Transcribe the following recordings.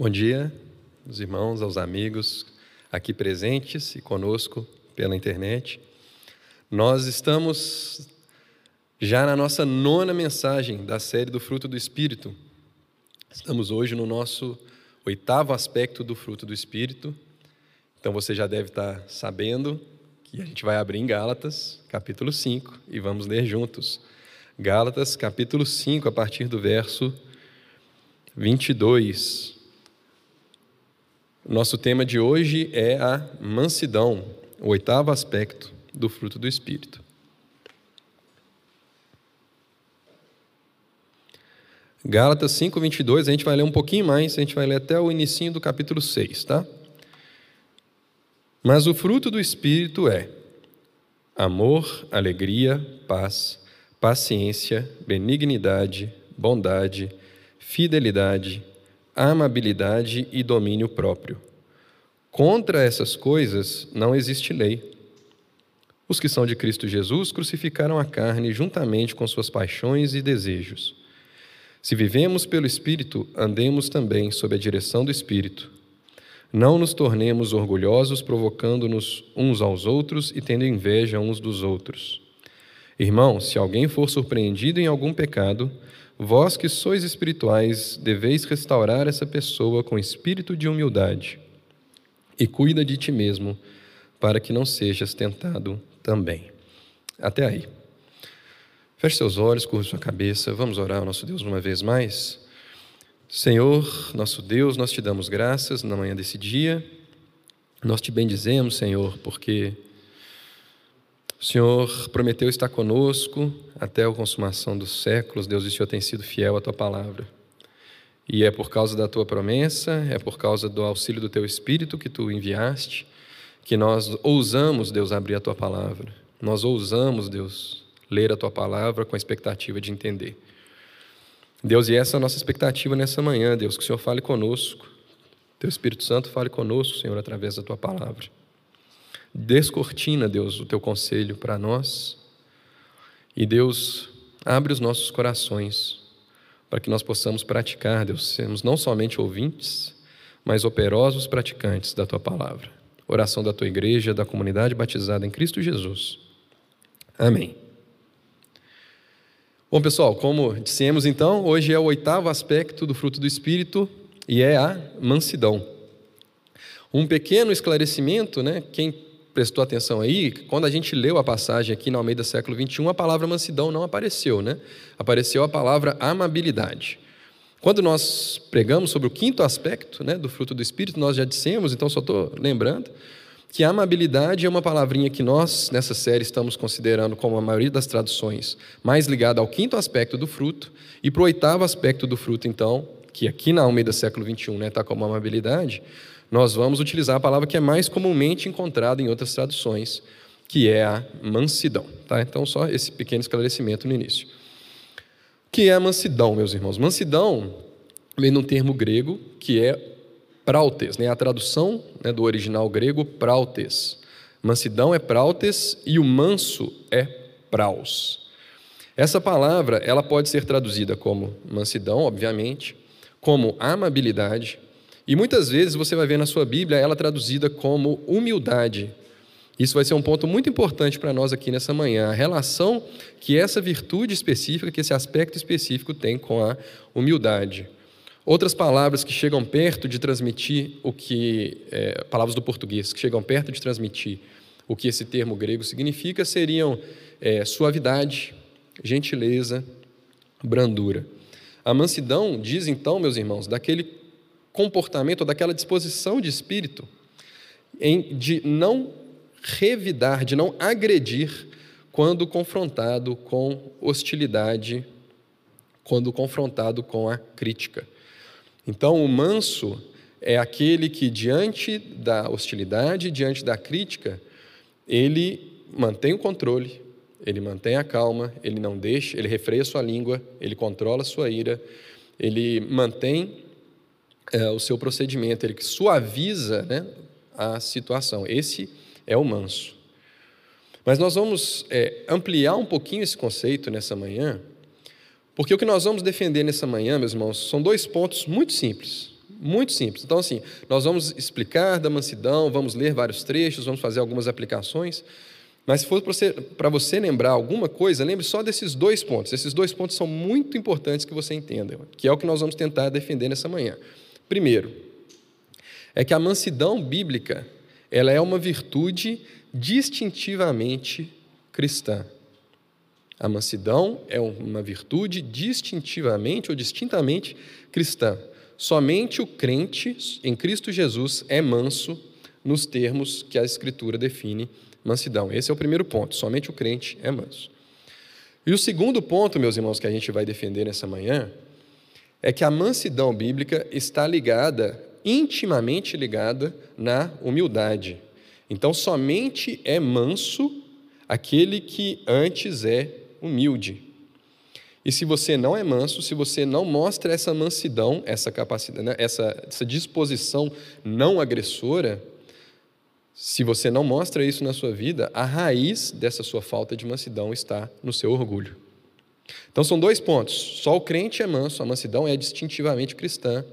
Bom dia, os irmãos, aos amigos aqui presentes e conosco pela internet. Nós estamos já na nossa nona mensagem da série do fruto do Espírito. Estamos hoje no nosso oitavo aspecto do fruto do Espírito. Então você já deve estar sabendo que a gente vai abrir em Gálatas, capítulo 5, e vamos ler juntos. Gálatas, capítulo 5, a partir do verso 22. Nosso tema de hoje é a mansidão, o oitavo aspecto do fruto do Espírito. Gálatas 5, 22, a gente vai ler um pouquinho mais, a gente vai ler até o início do capítulo 6, tá? Mas o fruto do Espírito é amor, alegria, paz, paciência, benignidade, bondade, fidelidade, amabilidade e domínio próprio. Contra essas coisas não existe lei. Os que são de Cristo Jesus crucificaram a carne juntamente com suas paixões e desejos. Se vivemos pelo Espírito, andemos também sob a direção do Espírito. Não nos tornemos orgulhosos, provocando-nos uns aos outros e tendo inveja uns dos outros. Irmãos, se alguém for surpreendido em algum pecado, Vós que sois espirituais, deveis restaurar essa pessoa com espírito de humildade. E cuida de ti mesmo, para que não sejas tentado também. Até aí. Feche seus olhos, curva sua cabeça, vamos orar ao nosso Deus uma vez mais. Senhor, nosso Deus, nós te damos graças na manhã desse dia. Nós te bendizemos, Senhor, porque o Senhor prometeu estar conosco até a consumação dos séculos. Deus, o Senhor tem sido fiel à tua palavra. E é por causa da tua promessa, é por causa do auxílio do teu Espírito que tu enviaste, que nós ousamos, Deus, abrir a tua palavra. Nós ousamos, Deus, ler a tua palavra com a expectativa de entender. Deus, e essa é a nossa expectativa nessa manhã, Deus, que o Senhor fale conosco. Teu Espírito Santo fale conosco, Senhor, através da tua palavra. Descortina, Deus, o teu conselho para nós. E Deus, abre os nossos corações para que nós possamos praticar, Deus, sermos não somente ouvintes, mas operosos praticantes da tua palavra. Oração da tua igreja, da comunidade batizada em Cristo Jesus. Amém. Bom, pessoal, como dissemos então, hoje é o oitavo aspecto do fruto do Espírito e é a mansidão. Um pequeno esclarecimento, né? Quem prestou atenção aí, quando a gente leu a passagem aqui na Almeida século 21, a palavra mansidão não apareceu, né? Apareceu a palavra amabilidade. Quando nós pregamos sobre o quinto aspecto né, do fruto do Espírito, nós já dissemos, então só estou lembrando, que amabilidade é uma palavrinha que nós, nessa série, estamos considerando como a maioria das traduções, mais ligada ao quinto aspecto do fruto, e para o oitavo aspecto do fruto, então, que aqui na Almeida século 21 está né, tá como amabilidade, nós vamos utilizar a palavra que é mais comumente encontrada em outras traduções, que é a mansidão. Tá? Então, só esse pequeno esclarecimento no início. O que é a mansidão, meus irmãos? Mansidão vem de um termo grego que é prautes, né? a tradução né, do original grego prautes. Mansidão é prautes e o manso é praus. Essa palavra ela pode ser traduzida como mansidão, obviamente, como amabilidade, e muitas vezes você vai ver na sua Bíblia ela traduzida como humildade. Isso vai ser um ponto muito importante para nós aqui nessa manhã, a relação que essa virtude específica, que esse aspecto específico tem com a humildade. Outras palavras que chegam perto de transmitir o que, é, palavras do português, que chegam perto de transmitir o que esse termo grego significa, seriam é, suavidade, gentileza, brandura. A mansidão diz então, meus irmãos, daquele comportamento, daquela disposição de espírito em, de não revidar, de não agredir quando confrontado com hostilidade, quando confrontado com a crítica. Então, o manso é aquele que, diante da hostilidade, diante da crítica, ele mantém o controle, ele mantém a calma, ele não deixa, ele refreia sua língua, ele controla sua ira, ele mantém é, o seu procedimento, ele suaviza né, a situação. Esse é o manso. Mas nós vamos é, ampliar um pouquinho esse conceito nessa manhã, porque o que nós vamos defender nessa manhã, meus irmãos, são dois pontos muito simples, Muito simples. Então, assim, nós vamos explicar da mansidão, vamos ler vários trechos, vamos fazer algumas aplicações. Mas se for para você, você lembrar alguma coisa, lembre só desses dois pontos. Esses dois pontos são muito importantes que você entenda, que é o que nós vamos tentar defender nessa manhã. Primeiro, é que a mansidão bíblica ela é uma virtude distintivamente cristã. A mansidão é uma virtude distintivamente ou distintamente cristã. Somente o crente em Cristo Jesus é manso nos termos que a Escritura define mansidão. Esse é o primeiro ponto. Somente o crente é manso. E o segundo ponto, meus irmãos, que a gente vai defender nessa manhã, é que a mansidão bíblica está ligada, intimamente ligada, na humildade. Então, somente é manso aquele que antes é humilde. E se você não é manso, se você não mostra essa mansidão, essa capacidade, né, essa, essa disposição não agressora, se você não mostra isso na sua vida, a raiz dessa sua falta de mansidão está no seu orgulho. Então são dois pontos. Só o crente é manso, a mansidão é distintivamente cristã.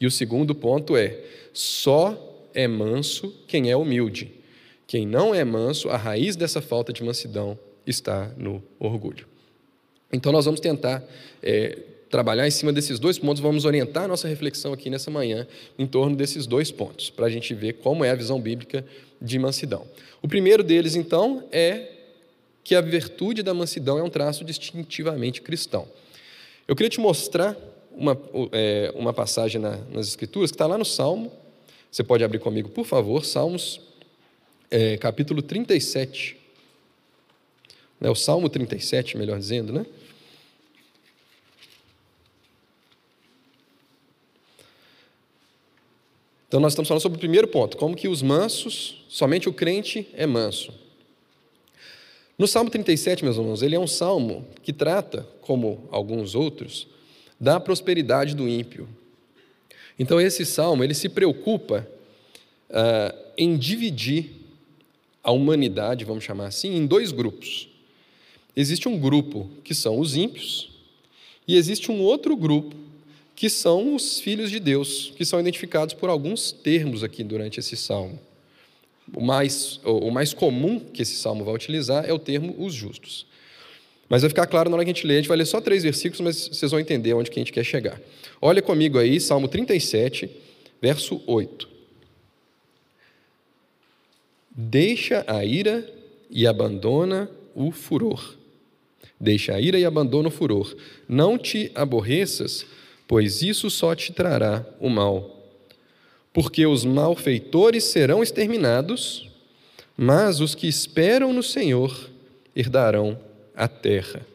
E o segundo ponto é: só é manso quem é humilde. Quem não é manso, a raiz dessa falta de mansidão está no orgulho. Então nós vamos tentar é, trabalhar em cima desses dois pontos, vamos orientar a nossa reflexão aqui nessa manhã em torno desses dois pontos, para a gente ver como é a visão bíblica de mansidão. O primeiro deles, então, é que a virtude da mansidão é um traço distintivamente cristão. Eu queria te mostrar uma, é, uma passagem na, nas Escrituras que está lá no Salmo. Você pode abrir comigo, por favor, Salmos, é, capítulo 37. É o Salmo 37, melhor dizendo, né? Então, nós estamos falando sobre o primeiro ponto, como que os mansos, somente o crente é manso. No Salmo 37, meus irmãos, ele é um salmo que trata, como alguns outros, da prosperidade do ímpio. Então, esse salmo, ele se preocupa uh, em dividir a humanidade, vamos chamar assim, em dois grupos. Existe um grupo que são os ímpios, e existe um outro grupo que são os filhos de Deus, que são identificados por alguns termos aqui durante esse salmo. O mais, o mais comum que esse salmo vai utilizar é o termo os justos. Mas vai ficar claro na hora que a gente lê, a gente vai ler só três versículos, mas vocês vão entender onde que a gente quer chegar. Olha comigo aí, Salmo 37, verso 8. Deixa a ira e abandona o furor. Deixa a ira e abandona o furor. Não te aborreças pois isso só te trará o mal. Porque os malfeitores serão exterminados, mas os que esperam no Senhor herdarão a terra.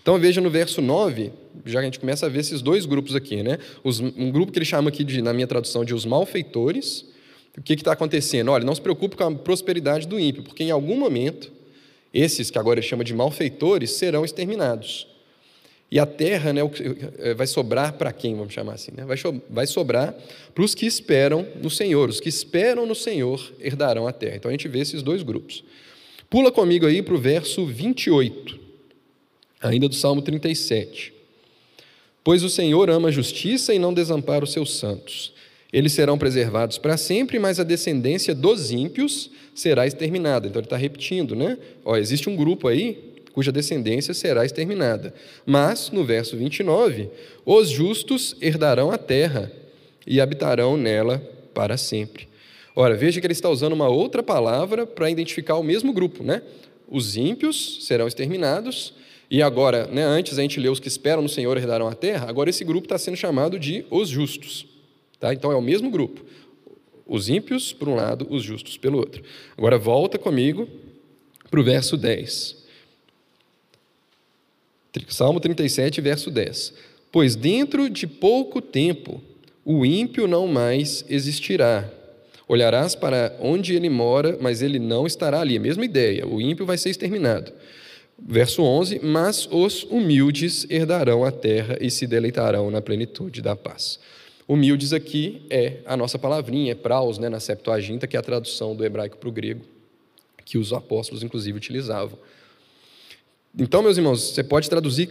Então veja no verso 9, já que a gente começa a ver esses dois grupos aqui, né? Os, um grupo que ele chama aqui, de, na minha tradução, de os malfeitores. O que está acontecendo? Olha, não se preocupe com a prosperidade do ímpio, porque em algum momento, esses que agora ele chama de malfeitores serão exterminados. E a terra né, eh, vai sobrar para quem, vamos chamar assim? Né? Vai sobrar para os que esperam no Senhor. Os que esperam no Senhor herdarão a terra. Então a gente vê esses dois grupos. Pula comigo aí para o verso 28, ainda do Salmo 37. Pois o Senhor ama a justiça e não desampara os seus santos. Eles serão preservados para sempre, mas a descendência dos ímpios será exterminada. Então ele está repetindo, né? Ó, existe um grupo aí cuja descendência será exterminada. Mas, no verso 29, os justos herdarão a terra e habitarão nela para sempre. Ora, veja que ele está usando uma outra palavra para identificar o mesmo grupo, né? Os ímpios serão exterminados, e agora, né, antes a gente leu os que esperam no Senhor herdarão a terra, agora esse grupo está sendo chamado de os justos. Tá? Então é o mesmo grupo. Os ímpios por um lado, os justos pelo outro. Agora volta comigo para o verso 10. Salmo 37, verso 10. Pois dentro de pouco tempo o ímpio não mais existirá. Olharás para onde ele mora, mas ele não estará ali. A mesma ideia, o ímpio vai ser exterminado. Verso 11: Mas os humildes herdarão a terra e se deleitarão na plenitude da paz. Humildes aqui é a nossa palavrinha, é praus, né, na Septuaginta, que é a tradução do hebraico para o grego, que os apóstolos, inclusive, utilizavam. Então, meus irmãos, você pode traduzir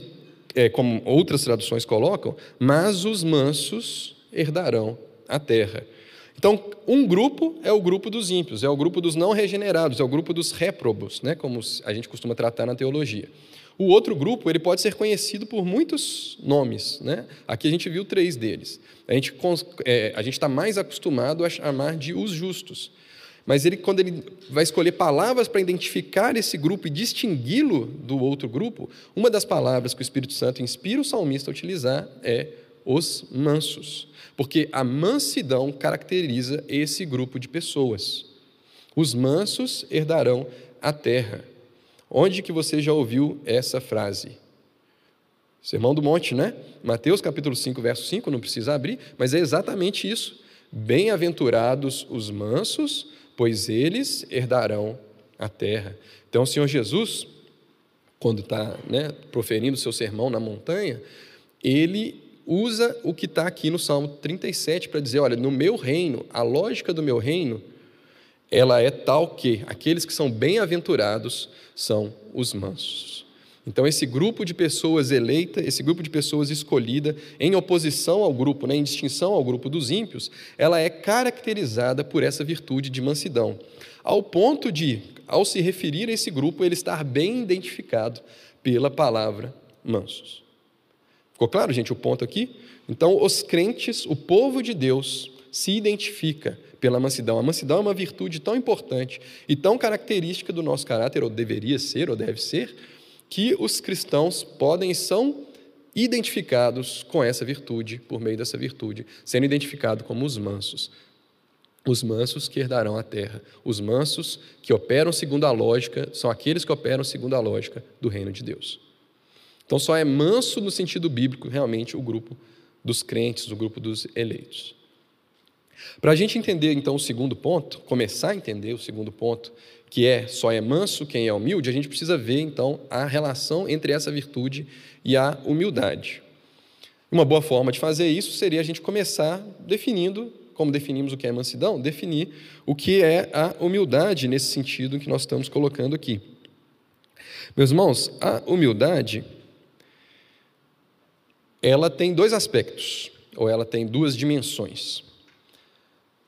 é, como outras traduções colocam, mas os mansos herdarão a terra. Então, um grupo é o grupo dos ímpios, é o grupo dos não regenerados, é o grupo dos réprobos, né, como a gente costuma tratar na teologia. O outro grupo ele pode ser conhecido por muitos nomes. Né? Aqui a gente viu três deles. A gente é, está mais acostumado a chamar de os justos. Mas ele, quando ele vai escolher palavras para identificar esse grupo e distingui-lo do outro grupo, uma das palavras que o Espírito Santo inspira o salmista a utilizar é os mansos. Porque a mansidão caracteriza esse grupo de pessoas. Os mansos herdarão a terra. Onde que você já ouviu essa frase? Sermão do Monte, né? Mateus capítulo 5, verso 5, não precisa abrir, mas é exatamente isso. Bem-aventurados os mansos, pois eles herdarão a terra. Então, o Senhor Jesus, quando está né, proferindo o seu sermão na montanha, ele usa o que está aqui no Salmo 37 para dizer: olha, no meu reino, a lógica do meu reino, ela é tal que aqueles que são bem-aventurados são os mansos. Então, esse grupo de pessoas eleita, esse grupo de pessoas escolhida, em oposição ao grupo, né, em distinção ao grupo dos ímpios, ela é caracterizada por essa virtude de mansidão, ao ponto de, ao se referir a esse grupo, ele estar bem identificado pela palavra mansos. Ficou claro, gente, o ponto aqui? Então, os crentes, o povo de Deus, se identifica pela mansidão. A mansidão é uma virtude tão importante e tão característica do nosso caráter, ou deveria ser, ou deve ser, que os cristãos podem e são identificados com essa virtude, por meio dessa virtude, sendo identificados como os mansos. Os mansos que herdarão a terra. Os mansos que operam segundo a lógica, são aqueles que operam segundo a lógica do reino de Deus. Então, só é manso no sentido bíblico, realmente, o grupo dos crentes, o grupo dos eleitos. Para a gente entender então o segundo ponto, começar a entender o segundo ponto, que é só é manso quem é humilde, a gente precisa ver então a relação entre essa virtude e a humildade. Uma boa forma de fazer isso seria a gente começar definindo, como definimos o que é mansidão, definir o que é a humildade nesse sentido que nós estamos colocando aqui. Meus irmãos, a humildade ela tem dois aspectos, ou ela tem duas dimensões.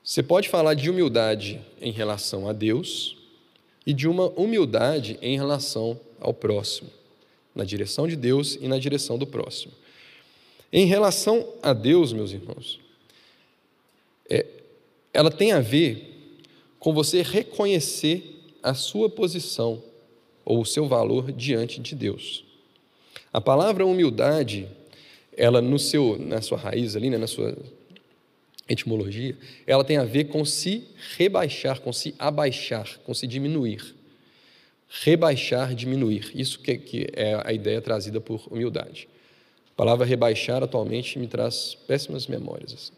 Você pode falar de humildade em relação a Deus e de uma humildade em relação ao próximo, na direção de Deus e na direção do próximo. Em relação a Deus, meus irmãos, é, ela tem a ver com você reconhecer a sua posição ou o seu valor diante de Deus. A palavra humildade, ela no seu, na sua raiz ali, né, na sua etimologia, ela tem a ver com se rebaixar, com se abaixar, com se diminuir. Rebaixar, diminuir. Isso que, que é a ideia trazida por humildade. A palavra rebaixar atualmente me traz péssimas memórias. Assim.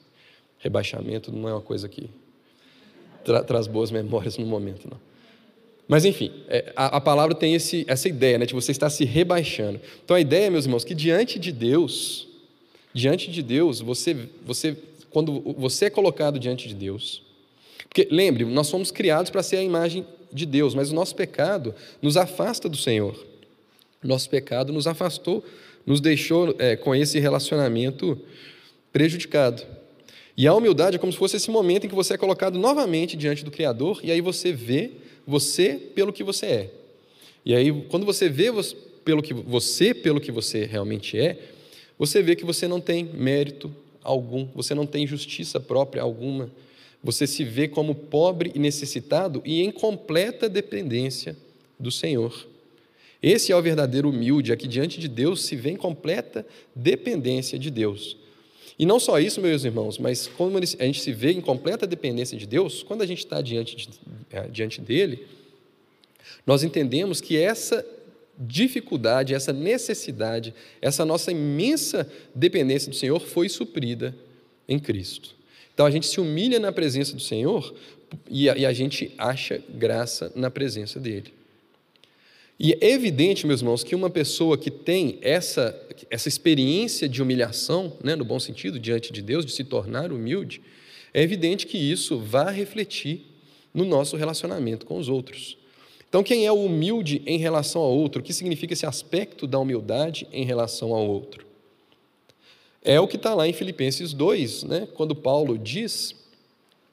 Rebaixamento não é uma coisa que tra traz boas memórias no momento, não. Mas, enfim, é, a, a palavra tem esse, essa ideia né, de você estar se rebaixando. Então, a ideia, meus irmãos, que diante de Deus, diante de Deus, você, você quando você é colocado diante de Deus. Porque, lembre, nós fomos criados para ser a imagem de Deus, mas o nosso pecado nos afasta do Senhor. Nosso pecado nos afastou, nos deixou é, com esse relacionamento prejudicado. E a humildade é como se fosse esse momento em que você é colocado novamente diante do Criador e aí você vê você pelo que você é. E aí, quando você vê pelo que você pelo que você realmente é, você vê que você não tem mérito, algum, você não tem justiça própria alguma, você se vê como pobre e necessitado e em completa dependência do Senhor. Esse é o verdadeiro humilde, aqui diante de Deus se vê em completa dependência de Deus. E não só isso, meus irmãos, mas quando a gente se vê em completa dependência de Deus, quando a gente está diante, de, é, diante dele, nós entendemos que essa dificuldade, essa necessidade, essa nossa imensa dependência do Senhor foi suprida em Cristo. Então a gente se humilha na presença do Senhor e a, e a gente acha graça na presença dele. E é evidente, meus irmãos, que uma pessoa que tem essa, essa experiência de humilhação, né, no bom sentido, diante de Deus, de se tornar humilde, é evidente que isso vai refletir no nosso relacionamento com os outros. Então, quem é o humilde em relação ao outro? O que significa esse aspecto da humildade em relação ao outro? É o que está lá em Filipenses 2, né? quando Paulo diz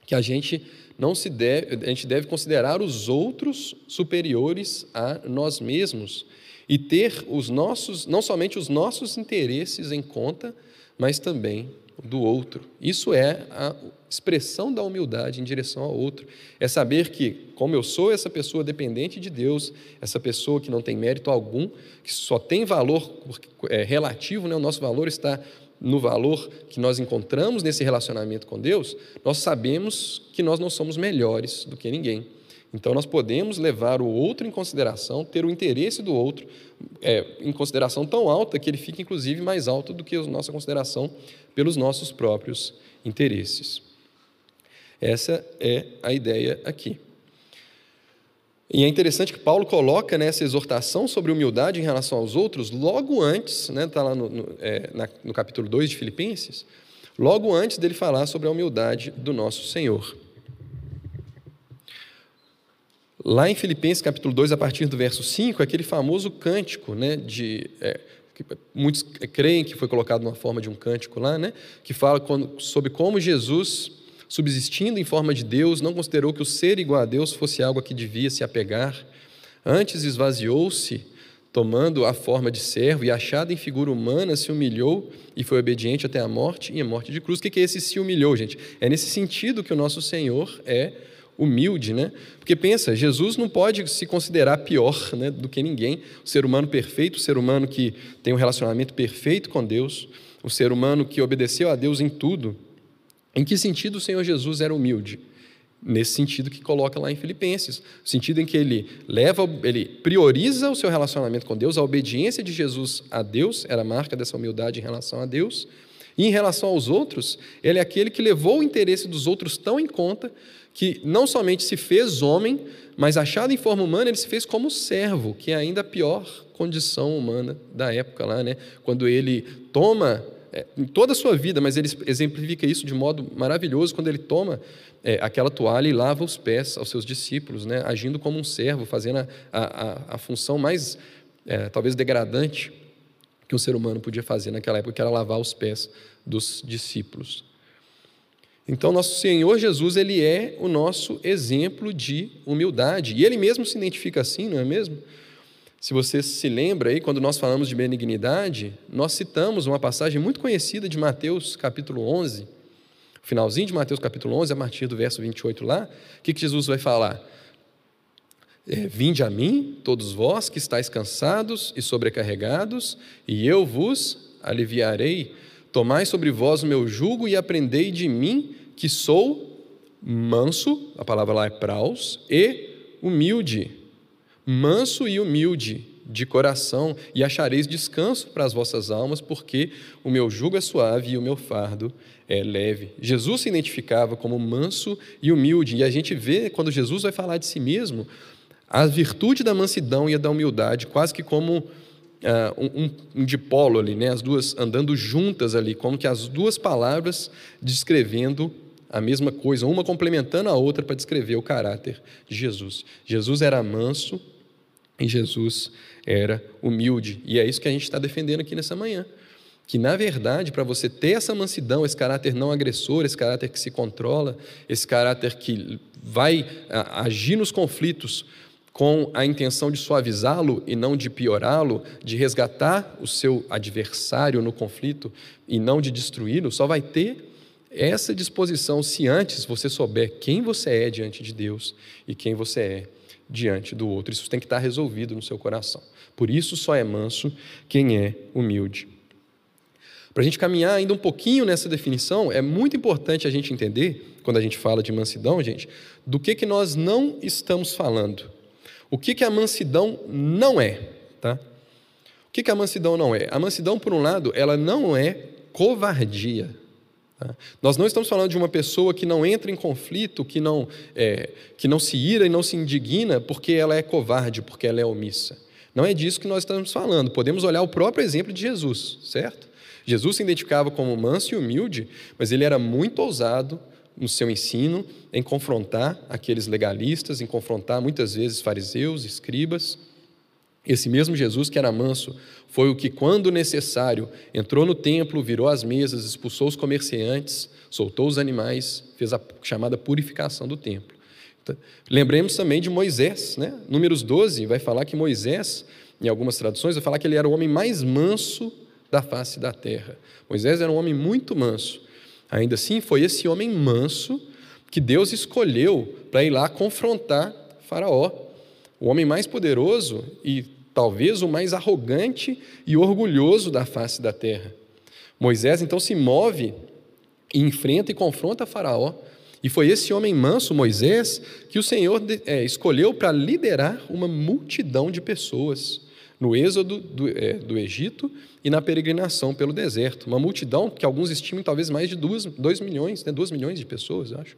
que a gente não se deve, a gente deve considerar os outros superiores a nós mesmos e ter os nossos, não somente os nossos interesses em conta, mas também do outro. Isso é a expressão da humildade em direção ao outro. É saber que, como eu sou essa pessoa dependente de Deus, essa pessoa que não tem mérito algum, que só tem valor é, relativo, né? o nosso valor está no valor que nós encontramos nesse relacionamento com Deus, nós sabemos que nós não somos melhores do que ninguém. Então, nós podemos levar o outro em consideração, ter o interesse do outro é, em consideração tão alta que ele fica, inclusive, mais alto do que a nossa consideração pelos nossos próprios interesses. Essa é a ideia aqui. E é interessante que Paulo coloca nessa exortação sobre humildade em relação aos outros, logo antes, está né, tá lá no, no, é, na, no capítulo 2 de Filipenses, logo antes dele falar sobre a humildade do nosso Senhor. Lá em Filipenses capítulo 2, a partir do verso 5, é aquele famoso cântico, né, de, é, muitos creem que foi colocado numa forma de um cântico lá, né, que fala sobre como Jesus subsistindo em forma de Deus, não considerou que o ser igual a Deus fosse algo a que devia se apegar. Antes esvaziou-se, tomando a forma de servo e achado em figura humana, se humilhou e foi obediente até a morte e a morte de cruz. O que é esse se humilhou, gente? É nesse sentido que o nosso Senhor é humilde, né? Porque pensa, Jesus não pode se considerar pior né, do que ninguém. O ser humano perfeito, o ser humano que tem um relacionamento perfeito com Deus, o ser humano que obedeceu a Deus em tudo. Em que sentido o Senhor Jesus era humilde? Nesse sentido que coloca lá em Filipenses, o sentido em que ele leva, ele prioriza o seu relacionamento com Deus, a obediência de Jesus a Deus era a marca dessa humildade em relação a Deus, e em relação aos outros, ele é aquele que levou o interesse dos outros tão em conta que não somente se fez homem, mas achado em forma humana, ele se fez como servo, que é ainda a pior condição humana da época lá, né? Quando ele toma é, em toda a sua vida, mas ele exemplifica isso de modo maravilhoso quando ele toma é, aquela toalha e lava os pés aos seus discípulos, né, agindo como um servo, fazendo a, a, a função mais, é, talvez, degradante que um ser humano podia fazer naquela época, que era lavar os pés dos discípulos. Então, nosso Senhor Jesus, ele é o nosso exemplo de humildade, e ele mesmo se identifica assim, não é mesmo? Se você se lembra aí, quando nós falamos de benignidade, nós citamos uma passagem muito conhecida de Mateus capítulo 11, finalzinho de Mateus capítulo 11, a partir do verso 28 lá, o que, que Jesus vai falar? É, Vinde a mim, todos vós que estáis cansados e sobrecarregados, e eu vos aliviarei. Tomai sobre vós o meu jugo e aprendei de mim, que sou manso, a palavra lá é praus, e humilde manso e humilde de coração, e achareis descanso para as vossas almas, porque o meu jugo é suave e o meu fardo é leve. Jesus se identificava como manso e humilde, e a gente vê quando Jesus vai falar de si mesmo, a virtude da mansidão e da humildade, quase que como uh, um, um dipolo ali, né? as duas andando juntas ali, como que as duas palavras descrevendo a mesma coisa, uma complementando a outra para descrever o caráter de Jesus. Jesus era manso e Jesus era humilde. E é isso que a gente está defendendo aqui nessa manhã. Que, na verdade, para você ter essa mansidão, esse caráter não agressor, esse caráter que se controla, esse caráter que vai agir nos conflitos com a intenção de suavizá-lo e não de piorá-lo, de resgatar o seu adversário no conflito e não de destruí-lo, só vai ter essa disposição se antes você souber quem você é diante de Deus e quem você é diante do outro. Isso tem que estar resolvido no seu coração. Por isso só é manso quem é humilde. Para a gente caminhar ainda um pouquinho nessa definição, é muito importante a gente entender, quando a gente fala de mansidão, gente, do que, que nós não estamos falando. O que, que a mansidão não é. Tá? O que, que a mansidão não é? A mansidão, por um lado, ela não é covardia. Tá? Nós não estamos falando de uma pessoa que não entra em conflito, que não, é, que não se ira e não se indigna porque ela é covarde, porque ela é omissa. Não é disso que nós estamos falando. Podemos olhar o próprio exemplo de Jesus, certo? Jesus se identificava como manso e humilde, mas ele era muito ousado no seu ensino em confrontar aqueles legalistas, em confrontar muitas vezes fariseus, escribas. Esse mesmo Jesus que era manso foi o que, quando necessário, entrou no templo, virou as mesas, expulsou os comerciantes, soltou os animais, fez a chamada purificação do templo. Então, lembremos também de Moisés, né? Números 12 vai falar que Moisés, em algumas traduções, vai falar que ele era o homem mais manso da face da terra. Moisés era um homem muito manso. Ainda assim, foi esse homem manso que Deus escolheu para ir lá confrontar Faraó, o homem mais poderoso e talvez o mais arrogante e orgulhoso da face da terra. Moisés então se move e enfrenta e confronta Faraó. E foi esse homem manso, Moisés, que o Senhor é, escolheu para liderar uma multidão de pessoas no êxodo do, é, do, Egito e na peregrinação pelo deserto. Uma multidão que alguns estimam talvez mais de 2 milhões, né, 2 milhões de pessoas, acho.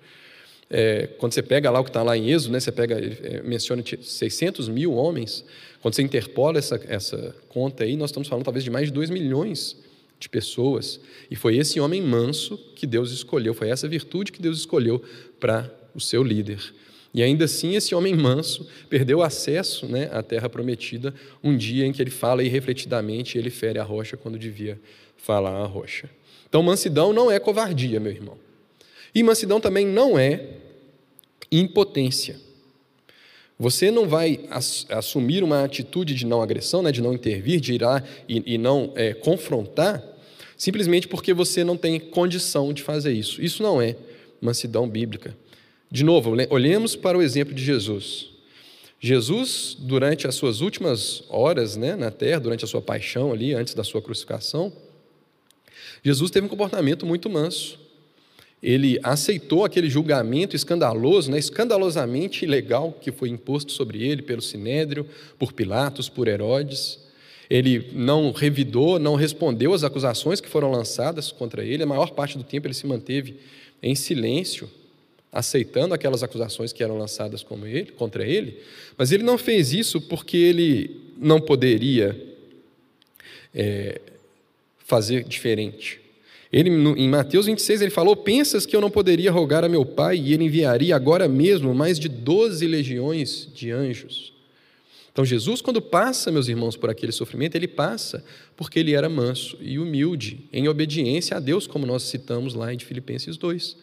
É, quando você pega lá o que está lá em Êxodo, né, você pega, é, menciona 600 mil homens, quando você interpola essa, essa conta aí, nós estamos falando talvez de mais de 2 milhões de pessoas. E foi esse homem manso que Deus escolheu, foi essa virtude que Deus escolheu para o seu líder. E ainda assim, esse homem manso perdeu acesso né, à terra prometida um dia em que ele fala irrefletidamente e ele fere a rocha quando devia falar a rocha. Então, mansidão não é covardia, meu irmão. E mansidão também não é impotência. Você não vai assumir uma atitude de não agressão, né, de não intervir, de ir lá e, e não é, confrontar, simplesmente porque você não tem condição de fazer isso. Isso não é mansidão bíblica. De novo, olhemos para o exemplo de Jesus. Jesus, durante as suas últimas horas né, na terra, durante a sua paixão ali, antes da sua crucificação, Jesus teve um comportamento muito manso ele aceitou aquele julgamento escandaloso, né, escandalosamente ilegal que foi imposto sobre ele pelo Sinédrio, por Pilatos, por Herodes. Ele não revidou, não respondeu às acusações que foram lançadas contra ele. A maior parte do tempo ele se manteve em silêncio, aceitando aquelas acusações que eram lançadas contra ele. Mas ele não fez isso porque ele não poderia é, fazer diferente. Ele, em Mateus 26, ele falou: Pensas que eu não poderia rogar a meu Pai e ele enviaria agora mesmo mais de doze legiões de anjos? Então, Jesus, quando passa, meus irmãos, por aquele sofrimento, ele passa porque ele era manso e humilde, em obediência a Deus, como nós citamos lá em Filipenses 2.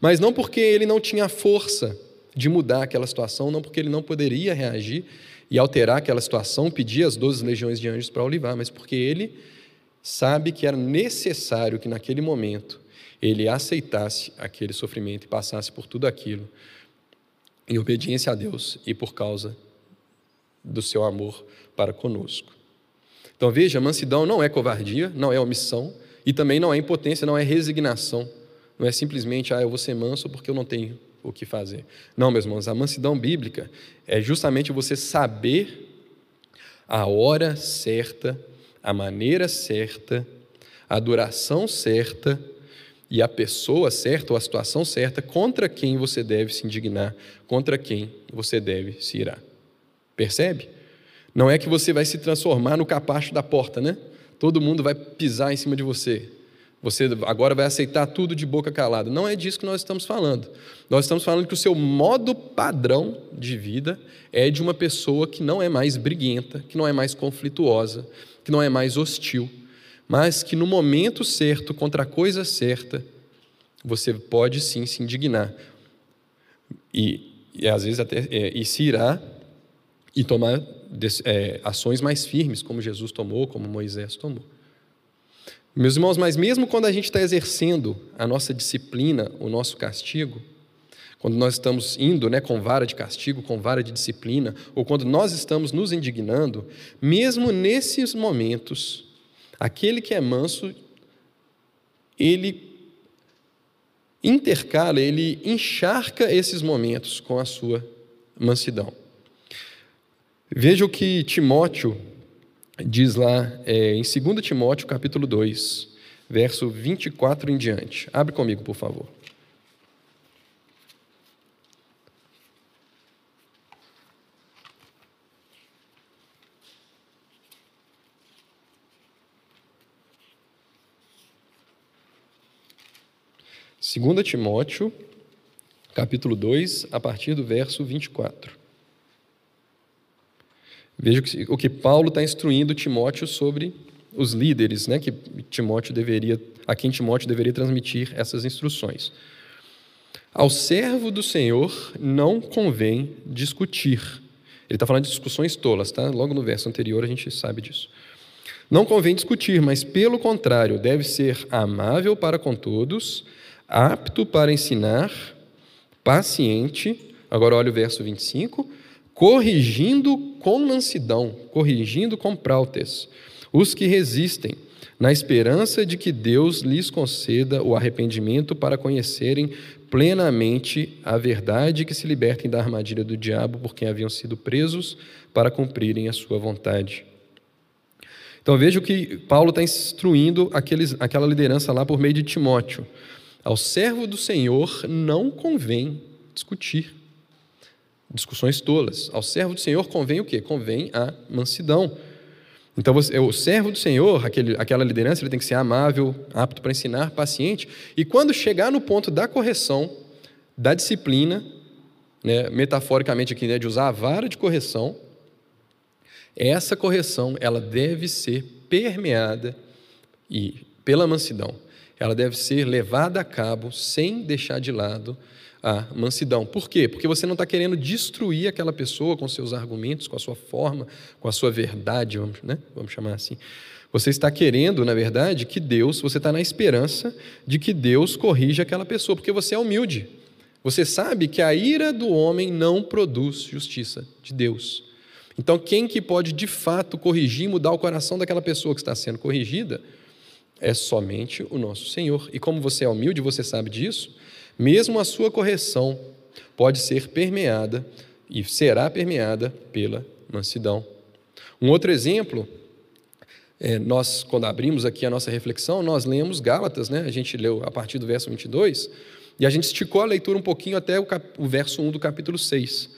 Mas não porque ele não tinha força de mudar aquela situação, não porque ele não poderia reagir e alterar aquela situação, pedir as doze legiões de anjos para o livrar, mas porque ele sabe que era necessário que naquele momento ele aceitasse aquele sofrimento e passasse por tudo aquilo em obediência a Deus e por causa do seu amor para conosco. Então veja, mansidão não é covardia, não é omissão e também não é impotência, não é resignação. Não é simplesmente, ah, eu vou ser manso porque eu não tenho o que fazer. Não, meus irmãos, a mansidão bíblica é justamente você saber a hora certa a maneira certa, a duração certa e a pessoa certa ou a situação certa contra quem você deve se indignar, contra quem você deve se irar. Percebe? Não é que você vai se transformar no capacho da porta, né? Todo mundo vai pisar em cima de você. Você agora vai aceitar tudo de boca calada. Não é disso que nós estamos falando. Nós estamos falando que o seu modo padrão de vida é de uma pessoa que não é mais briguenta, que não é mais conflituosa, que não é mais hostil, mas que no momento certo, contra a coisa certa, você pode sim se indignar. E, e às vezes até é, e se irá e tomar é, ações mais firmes, como Jesus tomou, como Moisés tomou. Meus irmãos, mas mesmo quando a gente está exercendo a nossa disciplina, o nosso castigo, quando nós estamos indo né, com vara de castigo, com vara de disciplina, ou quando nós estamos nos indignando, mesmo nesses momentos, aquele que é manso, ele intercala, ele encharca esses momentos com a sua mansidão. Veja o que Timóteo diz lá é, em 2 Timóteo capítulo 2, verso 24 em diante. Abre comigo, por favor. 2 Timóteo, capítulo 2, a partir do verso 24. Veja o que Paulo está instruindo Timóteo sobre os líderes, né, que Timóteo deveria, a quem Timóteo deveria transmitir essas instruções. Ao servo do Senhor não convém discutir. Ele está falando de discussões tolas, tá? Logo no verso anterior a gente sabe disso. Não convém discutir, mas pelo contrário, deve ser amável para com todos, apto para ensinar, paciente. Agora olha o verso 25. Corrigindo com mansidão, corrigindo com prautes, os que resistem, na esperança de que Deus lhes conceda o arrependimento para conhecerem plenamente a verdade que se libertem da armadilha do diabo por quem haviam sido presos para cumprirem a sua vontade. Então veja que Paulo está instruindo aqueles, aquela liderança lá por meio de Timóteo. Ao servo do Senhor não convém discutir. Discussões tolas. Ao servo do Senhor convém o quê? Convém a mansidão. Então, você, o servo do Senhor, aquele, aquela liderança, ele tem que ser amável, apto para ensinar, paciente. E quando chegar no ponto da correção, da disciplina, né, metaforicamente aqui, né, de usar a vara de correção, essa correção ela deve ser permeada e pela mansidão. Ela deve ser levada a cabo sem deixar de lado a mansidão. Por quê? Porque você não está querendo destruir aquela pessoa com seus argumentos, com a sua forma, com a sua verdade, vamos, né? vamos chamar assim. Você está querendo, na verdade, que Deus, você está na esperança de que Deus corrija aquela pessoa, porque você é humilde. Você sabe que a ira do homem não produz justiça de Deus. Então, quem que pode de fato corrigir, mudar o coração daquela pessoa que está sendo corrigida? É somente o nosso Senhor. E como você é humilde, você sabe disso, mesmo a sua correção pode ser permeada e será permeada pela mansidão. Um outro exemplo, é, nós, quando abrimos aqui a nossa reflexão, nós lemos Gálatas, né? a gente leu a partir do verso 22, e a gente esticou a leitura um pouquinho até o, cap, o verso 1 do capítulo 6.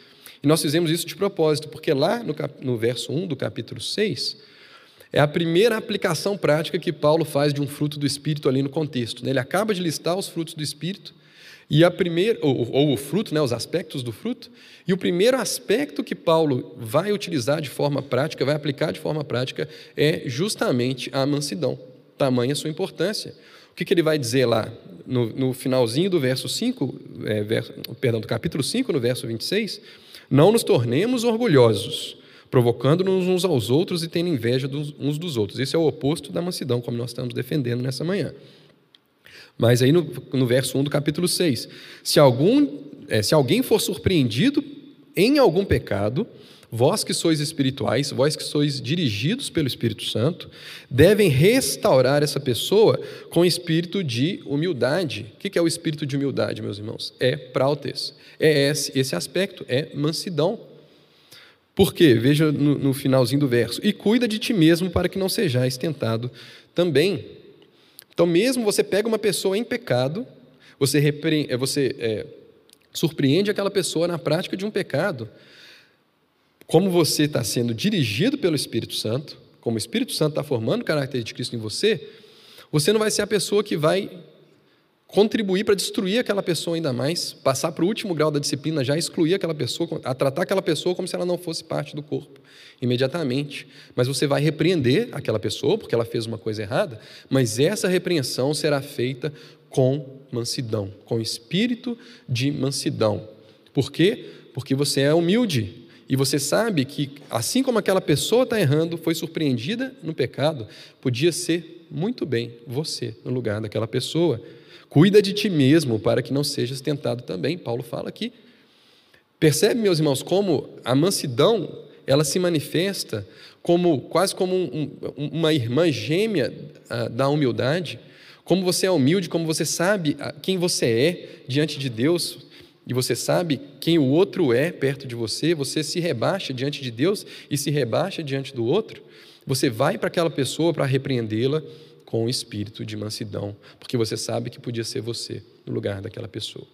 E nós fizemos isso de propósito, porque lá no, cap, no verso 1 do capítulo 6, é a primeira aplicação prática que Paulo faz de um fruto do Espírito ali no contexto. Né? Ele acaba de listar os frutos do Espírito, e a primeira, ou, ou, o fruto, né, os aspectos do fruto, e o primeiro aspecto que Paulo vai utilizar de forma prática, vai aplicar de forma prática, é justamente a mansidão. Tamanha sua importância. O que, que ele vai dizer lá no, no finalzinho do verso 5, é, verso, perdão, do capítulo 5, no verso 26? Não nos tornemos orgulhosos, provocando-nos uns aos outros e tendo inveja dos, uns dos outros. Isso é o oposto da mansidão, como nós estamos defendendo nessa manhã. Mas aí no, no verso 1 do capítulo 6, se, algum, é, se alguém for surpreendido em algum pecado, vós que sois espirituais, vós que sois dirigidos pelo Espírito Santo, devem restaurar essa pessoa com espírito de humildade. O que é o espírito de humildade, meus irmãos? É prautes. É esse, esse aspecto, é mansidão. Por quê? Veja no, no finalzinho do verso. E cuida de ti mesmo para que não sejais tentado também. Então, mesmo você pega uma pessoa em pecado, você, repre... É, você é, surpreende aquela pessoa na prática de um pecado. Como você está sendo dirigido pelo Espírito Santo, como o Espírito Santo está formando o caráter de Cristo em você, você não vai ser a pessoa que vai contribuir para destruir aquela pessoa ainda mais, passar para o último grau da disciplina, já excluir aquela pessoa, a tratar aquela pessoa como se ela não fosse parte do corpo, imediatamente. Mas você vai repreender aquela pessoa porque ela fez uma coisa errada, mas essa repreensão será feita com mansidão, com espírito de mansidão. Por quê? Porque você é humilde. E você sabe que, assim como aquela pessoa está errando, foi surpreendida no pecado, podia ser muito bem você no lugar daquela pessoa. Cuida de ti mesmo para que não sejas tentado também. Paulo fala aqui. Percebe, meus irmãos, como a mansidão ela se manifesta como quase como um, um, uma irmã gêmea uh, da humildade. Como você é humilde, como você sabe ah, quem você é diante de Deus e você sabe quem o outro é perto de você, você se rebaixa diante de Deus e se rebaixa diante do outro. Você vai para aquela pessoa para repreendê-la com o espírito de mansidão, porque você sabe que podia ser você no lugar daquela pessoa.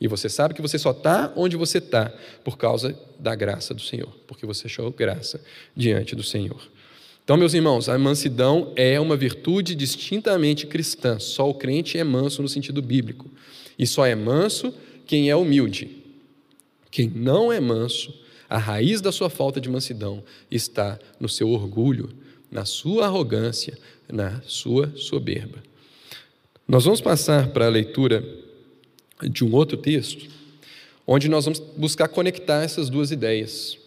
E você sabe que você só está onde você está por causa da graça do Senhor, porque você achou graça diante do Senhor. Então, meus irmãos, a mansidão é uma virtude distintamente cristã. Só o crente é manso no sentido bíblico. E só é manso quem é humilde. Quem não é manso A raiz da sua falta de mansidão está no seu orgulho, na sua arrogância, na sua soberba. Nós vamos passar para a leitura de um outro texto, onde nós vamos buscar conectar essas duas ideias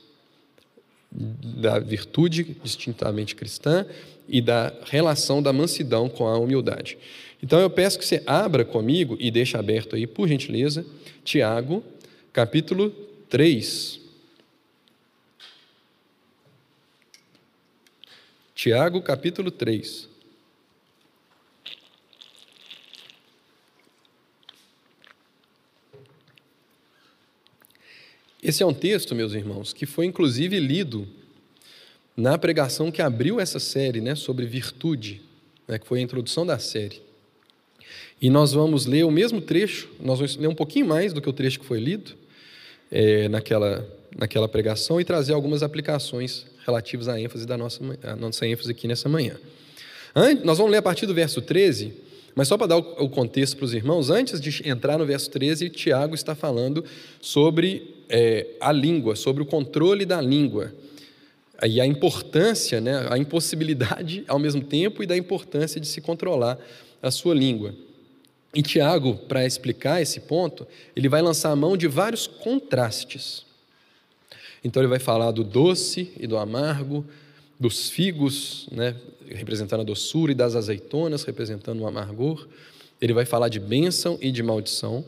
da virtude distintamente cristã e da relação da mansidão com a humildade. Então eu peço que você abra comigo e deixe aberto aí, por gentileza, Tiago, capítulo 3. Tiago, capítulo 3. Esse é um texto, meus irmãos, que foi inclusive lido na pregação que abriu essa série né, sobre virtude, né, que foi a introdução da série. E nós vamos ler o mesmo trecho, nós vamos ler um pouquinho mais do que o trecho que foi lido é, naquela, naquela pregação e trazer algumas aplicações relativas à ênfase da nossa, nossa ênfase aqui nessa manhã. Nós vamos ler a partir do verso 13, mas só para dar o contexto para os irmãos, antes de entrar no verso 13, Tiago está falando sobre é, a língua, sobre o controle da língua e a importância, né, a impossibilidade ao mesmo tempo e da importância de se controlar a sua língua. E Tiago, para explicar esse ponto, ele vai lançar a mão de vários contrastes. Então ele vai falar do doce e do amargo, dos figos, né, representando a doçura, e das azeitonas, representando o amargor. Ele vai falar de bênção e de maldição.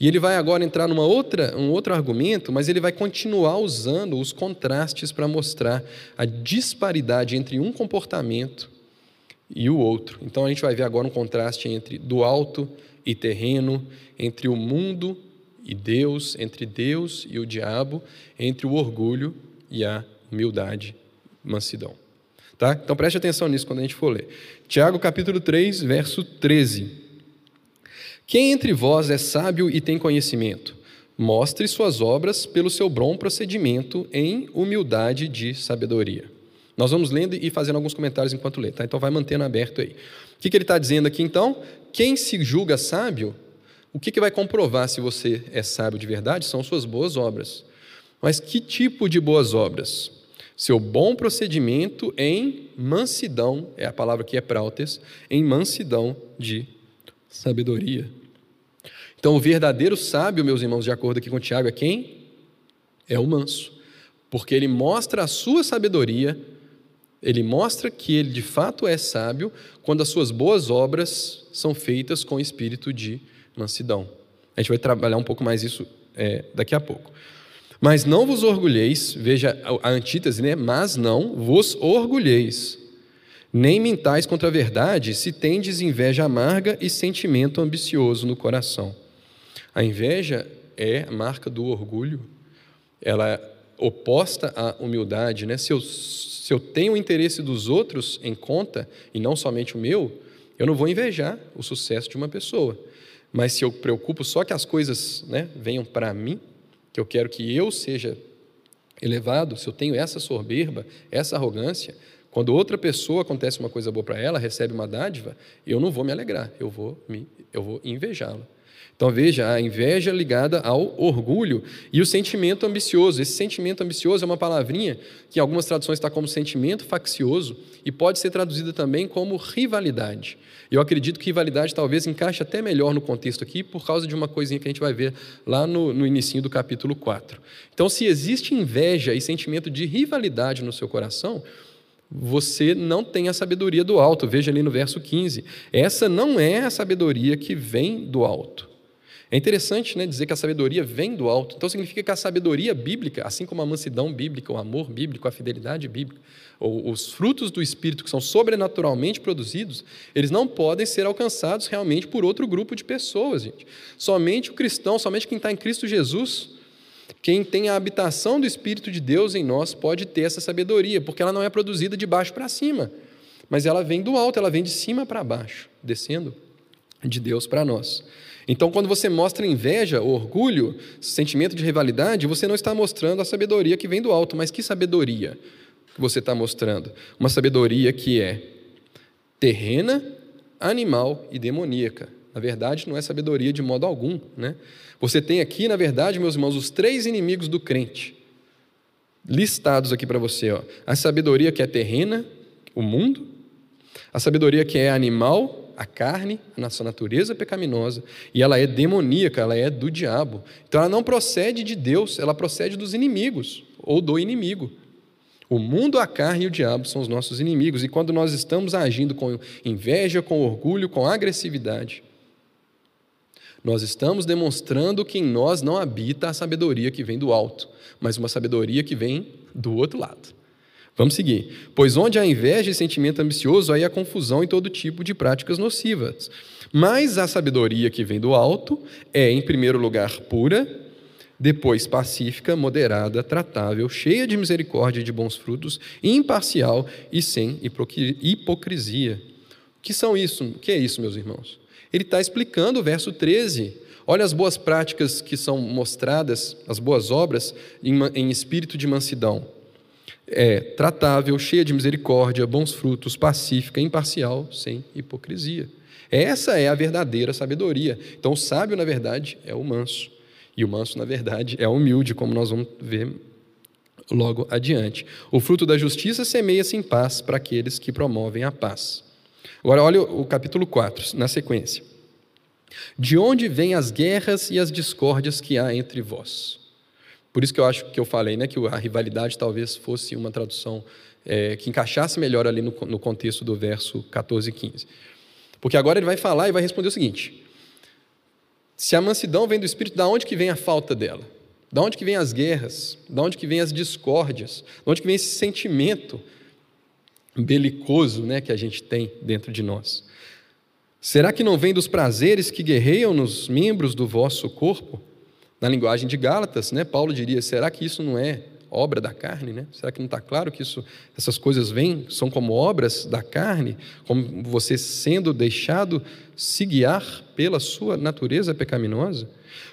E ele vai agora entrar numa outra, um outro argumento, mas ele vai continuar usando os contrastes para mostrar a disparidade entre um comportamento e o outro. Então a gente vai ver agora um contraste entre do alto e terreno, entre o mundo e Deus, entre Deus e o diabo, entre o orgulho e a humildade, mansidão. Tá? Então preste atenção nisso quando a gente for ler. Tiago capítulo 3, verso 13. Quem entre vós é sábio e tem conhecimento? Mostre suas obras pelo seu bom procedimento em humildade de sabedoria. Nós vamos lendo e fazendo alguns comentários enquanto lê, tá? Então vai mantendo aberto aí. O que, que ele está dizendo aqui então? Quem se julga sábio, o que, que vai comprovar se você é sábio de verdade? São suas boas obras. Mas que tipo de boas obras? Seu bom procedimento em mansidão, é a palavra que é prautes, em mansidão de sabedoria. Então, o verdadeiro sábio, meus irmãos, de acordo aqui com Tiago, é quem? É o manso. Porque ele mostra a sua sabedoria, ele mostra que ele de fato é sábio quando as suas boas obras são feitas com espírito de mansidão. A gente vai trabalhar um pouco mais isso é, daqui a pouco. Mas não vos orgulheis, veja a antítese, né? Mas não vos orgulheis nem mintais contra a verdade, se tendes inveja amarga e sentimento ambicioso no coração. A inveja é a marca do orgulho, ela é oposta à humildade. Né? Se, eu, se eu tenho o interesse dos outros em conta, e não somente o meu, eu não vou invejar o sucesso de uma pessoa. Mas se eu preocupo só que as coisas né, venham para mim, que eu quero que eu seja elevado, se eu tenho essa soberba, essa arrogância, quando outra pessoa acontece uma coisa boa para ela, recebe uma dádiva, eu não vou me alegrar, eu vou me, eu vou invejá-la. Então veja, a inveja ligada ao orgulho e o sentimento ambicioso. Esse sentimento ambicioso é uma palavrinha que em algumas traduções está como sentimento faccioso e pode ser traduzida também como rivalidade. Eu acredito que rivalidade talvez encaixe até melhor no contexto aqui por causa de uma coisinha que a gente vai ver lá no, no início do capítulo 4. Então, se existe inveja e sentimento de rivalidade no seu coração, você não tem a sabedoria do alto. Veja ali no verso 15. Essa não é a sabedoria que vem do alto. É interessante né, dizer que a sabedoria vem do alto. Então significa que a sabedoria bíblica, assim como a mansidão bíblica, o amor bíblico, a fidelidade bíblica, ou os frutos do Espírito que são sobrenaturalmente produzidos, eles não podem ser alcançados realmente por outro grupo de pessoas, gente. Somente o cristão, somente quem está em Cristo Jesus, quem tem a habitação do Espírito de Deus em nós pode ter essa sabedoria, porque ela não é produzida de baixo para cima, mas ela vem do alto, ela vem de cima para baixo, descendo de Deus para nós. Então, quando você mostra inveja, orgulho, sentimento de rivalidade, você não está mostrando a sabedoria que vem do alto, mas que sabedoria que você está mostrando? Uma sabedoria que é terrena, animal e demoníaca. Na verdade, não é sabedoria de modo algum, né? Você tem aqui, na verdade, meus irmãos, os três inimigos do crente. listados aqui para você. Ó. A sabedoria que é terrena, o mundo, a sabedoria que é animal, a carne, a nossa natureza pecaminosa, e ela é demoníaca, ela é do diabo. Então ela não procede de Deus, ela procede dos inimigos ou do inimigo. O mundo, a carne e o diabo são os nossos inimigos, e quando nós estamos agindo com inveja, com orgulho, com agressividade, nós estamos demonstrando que em nós não habita a sabedoria que vem do alto, mas uma sabedoria que vem do outro lado. Vamos seguir. Pois onde há inveja e sentimento ambicioso, aí há confusão e todo tipo de práticas nocivas. Mas a sabedoria que vem do alto é, em primeiro lugar, pura, depois pacífica, moderada, tratável, cheia de misericórdia e de bons frutos, imparcial e sem hipocrisia. O que são isso? O que é isso, meus irmãos? Ele está explicando o verso 13. Olha as boas práticas que são mostradas, as boas obras, em, em espírito de mansidão. É tratável, cheia de misericórdia, bons frutos, pacífica, imparcial, sem hipocrisia. Essa é a verdadeira sabedoria. Então, o sábio, na verdade, é o manso. E o manso, na verdade, é humilde, como nós vamos ver logo adiante. O fruto da justiça semeia-se em paz para aqueles que promovem a paz. Agora, olha o capítulo 4, na sequência. De onde vêm as guerras e as discórdias que há entre vós? Por isso que eu acho que eu falei, né, que a rivalidade talvez fosse uma tradução é, que encaixasse melhor ali no, no contexto do verso 14 e 15. Porque agora ele vai falar e vai responder o seguinte: se a mansidão vem do Espírito, da onde que vem a falta dela? Da onde que vem as guerras? Da onde que vem as discórdias? Da onde que vem esse sentimento belicoso né, que a gente tem dentro de nós. Será que não vem dos prazeres que guerreiam nos membros do vosso corpo? Na linguagem de Gálatas, né, Paulo diria: será que isso não é obra da carne? Né? Será que não está claro que isso, essas coisas vêm, são como obras da carne, como você sendo deixado se guiar pela sua natureza pecaminosa?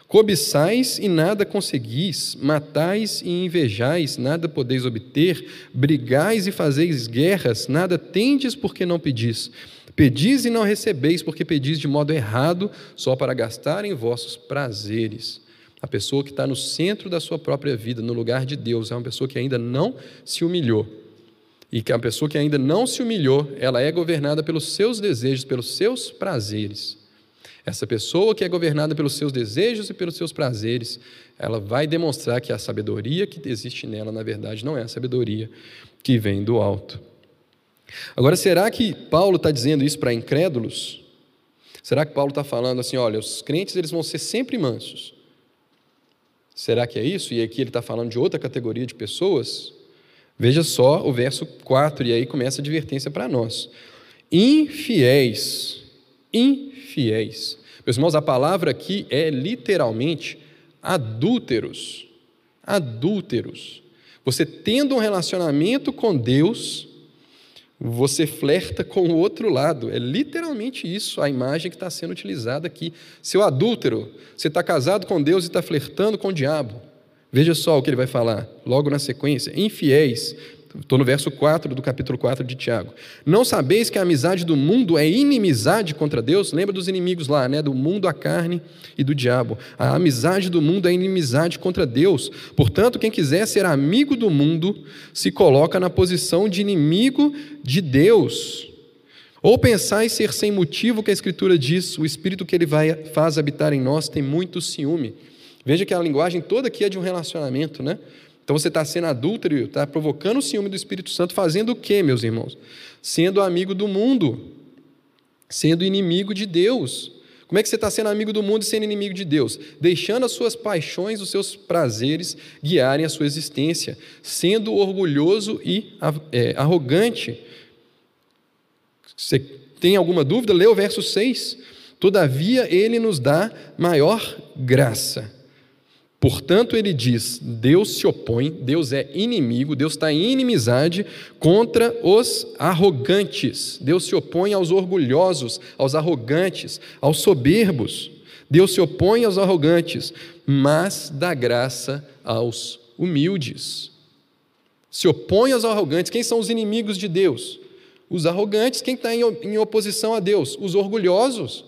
Cobiçais e nada conseguis, matais e invejais, nada podeis obter, brigais e fazeis guerras, nada tendes porque não pedis. Pedis e não recebeis, porque pedis de modo errado, só para gastar em vossos prazeres. A pessoa que está no centro da sua própria vida, no lugar de Deus, é uma pessoa que ainda não se humilhou. E que a pessoa que ainda não se humilhou, ela é governada pelos seus desejos, pelos seus prazeres. Essa pessoa que é governada pelos seus desejos e pelos seus prazeres, ela vai demonstrar que a sabedoria que existe nela, na verdade, não é a sabedoria que vem do alto. Agora, será que Paulo está dizendo isso para incrédulos? Será que Paulo está falando assim, olha, os crentes eles vão ser sempre mansos? Será que é isso? E aqui ele está falando de outra categoria de pessoas? Veja só o verso 4, e aí começa a advertência para nós. Infiéis, infiéis. Meus irmãos, a palavra aqui é literalmente adúlteros. Adúlteros. Você tendo um relacionamento com Deus, você flerta com o outro lado. É literalmente isso a imagem que está sendo utilizada aqui. Seu adúltero, você está casado com Deus e está flertando com o diabo. Veja só o que ele vai falar logo na sequência: infiéis, Estou no verso 4 do capítulo 4 de Tiago. Não sabeis que a amizade do mundo é inimizade contra Deus? Lembra dos inimigos lá, né? Do mundo, a carne e do diabo. A amizade do mundo é inimizade contra Deus. Portanto, quem quiser ser amigo do mundo se coloca na posição de inimigo de Deus. Ou pensar em ser sem motivo que a Escritura diz, o Espírito que ele vai, faz habitar em nós tem muito ciúme. Veja que a linguagem toda aqui é de um relacionamento, né? Então você está sendo adúltero, está provocando o ciúme do Espírito Santo, fazendo o quê, meus irmãos? Sendo amigo do mundo, sendo inimigo de Deus. Como é que você está sendo amigo do mundo e sendo inimigo de Deus? Deixando as suas paixões, os seus prazeres guiarem a sua existência, sendo orgulhoso e é, arrogante. Você tem alguma dúvida? Lê o verso 6. Todavia, ele nos dá maior graça. Portanto, ele diz: Deus se opõe, Deus é inimigo, Deus está em inimizade contra os arrogantes. Deus se opõe aos orgulhosos, aos arrogantes, aos soberbos. Deus se opõe aos arrogantes, mas dá graça aos humildes. Se opõe aos arrogantes. Quem são os inimigos de Deus? Os arrogantes. Quem está em oposição a Deus? Os orgulhosos.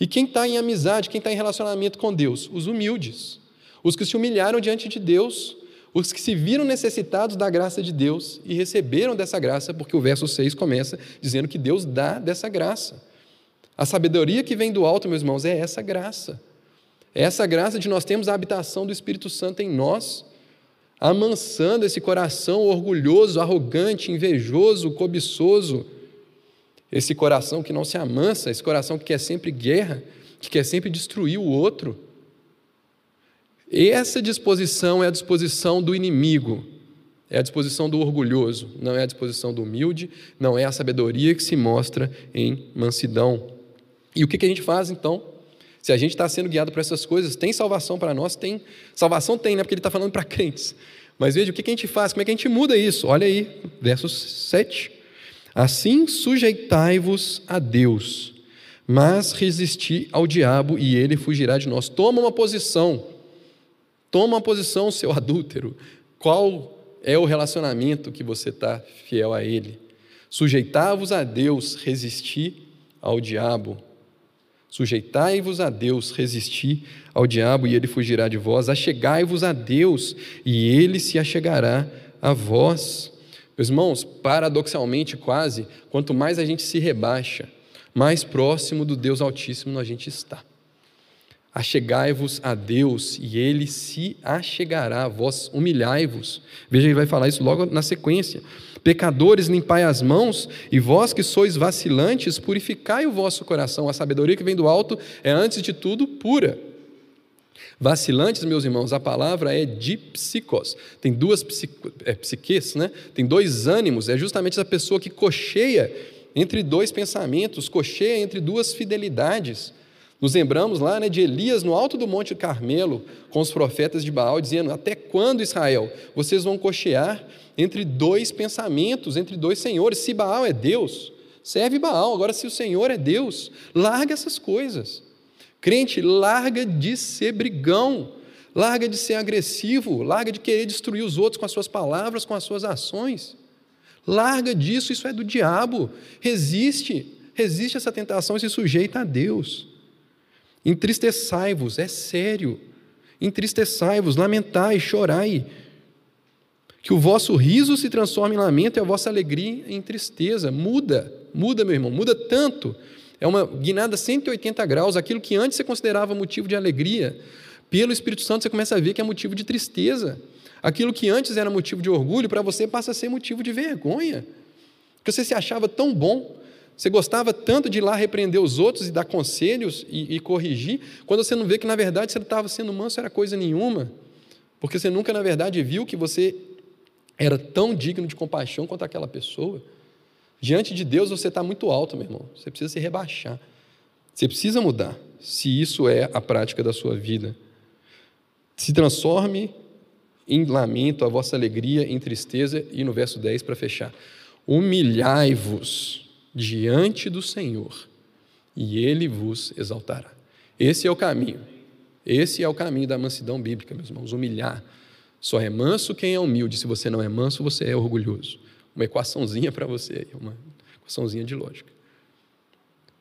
E quem está em amizade, quem está em relacionamento com Deus? Os humildes. Os que se humilharam diante de Deus, os que se viram necessitados da graça de Deus e receberam dessa graça, porque o verso 6 começa dizendo que Deus dá dessa graça. A sabedoria que vem do alto, meus irmãos, é essa graça. É essa graça de nós termos a habitação do Espírito Santo em nós, amansando esse coração orgulhoso, arrogante, invejoso, cobiçoso, esse coração que não se amansa, esse coração que quer sempre guerra, que quer sempre destruir o outro. Essa disposição é a disposição do inimigo, é a disposição do orgulhoso, não é a disposição do humilde, não é a sabedoria que se mostra em mansidão. E o que a gente faz então? Se a gente está sendo guiado por essas coisas, tem salvação para nós? Tem. Salvação tem, né? Porque ele está falando para crentes. Mas veja, o que a gente faz? Como é que a gente muda isso? Olha aí, verso 7. Assim sujeitai-vos a Deus, mas resisti ao diabo e ele fugirá de nós. Toma uma posição. Toma uma posição, seu adúltero. Qual é o relacionamento que você está fiel a ele? Sujeitai-vos a Deus, resisti ao diabo. Sujeitai-vos a Deus, resisti ao diabo e ele fugirá de vós. Achegai-vos a Deus e ele se achegará a vós. Meus irmãos, paradoxalmente quase, quanto mais a gente se rebaixa, mais próximo do Deus Altíssimo a gente está. Achegai-vos a Deus e ele se achegará vós, humilhai-vos. Veja, ele vai falar isso logo na sequência. Pecadores, limpai as mãos, e vós que sois vacilantes, purificai o vosso coração. A sabedoria que vem do alto é, antes de tudo, pura. Vacilantes, meus irmãos, a palavra é dipsicos. Tem duas psico, é, psiques, né? Tem dois ânimos. É justamente essa pessoa que cocheia entre dois pensamentos, cocheia entre duas fidelidades. Nos lembramos lá né, de Elias no alto do Monte Carmelo, com os profetas de Baal, dizendo: Até quando, Israel, vocês vão cochear entre dois pensamentos, entre dois senhores? Se Baal é Deus, serve Baal. Agora, se o Senhor é Deus, larga essas coisas. Crente, larga de ser brigão, larga de ser agressivo, larga de querer destruir os outros com as suas palavras, com as suas ações. Larga disso, isso é do diabo. Resiste, resiste a essa tentação e se sujeita a Deus. Entristeçai-vos, é sério. Entristeçai-vos, lamentai, chorai. Que o vosso riso se transforme em lamento e a vossa alegria em tristeza. Muda, muda, meu irmão, muda tanto. É uma guinada 180 graus. Aquilo que antes você considerava motivo de alegria, pelo Espírito Santo você começa a ver que é motivo de tristeza. Aquilo que antes era motivo de orgulho, para você passa a ser motivo de vergonha. Porque você se achava tão bom, você gostava tanto de ir lá repreender os outros e dar conselhos e, e corrigir, quando você não vê que na verdade você estava sendo manso, era coisa nenhuma. Porque você nunca, na verdade, viu que você era tão digno de compaixão quanto aquela pessoa. Diante de Deus você está muito alto, meu irmão. Você precisa se rebaixar. Você precisa mudar, se isso é a prática da sua vida. Se transforme em lamento a vossa alegria, em tristeza, e no verso 10 para fechar. Humilhai-vos diante do Senhor, e Ele vos exaltará. Esse é o caminho. Esse é o caminho da mansidão bíblica, meus irmãos. Humilhar. Só é manso quem é humilde. Se você não é manso, você é orgulhoso. Uma equaçãozinha para você, uma equaçãozinha de lógica.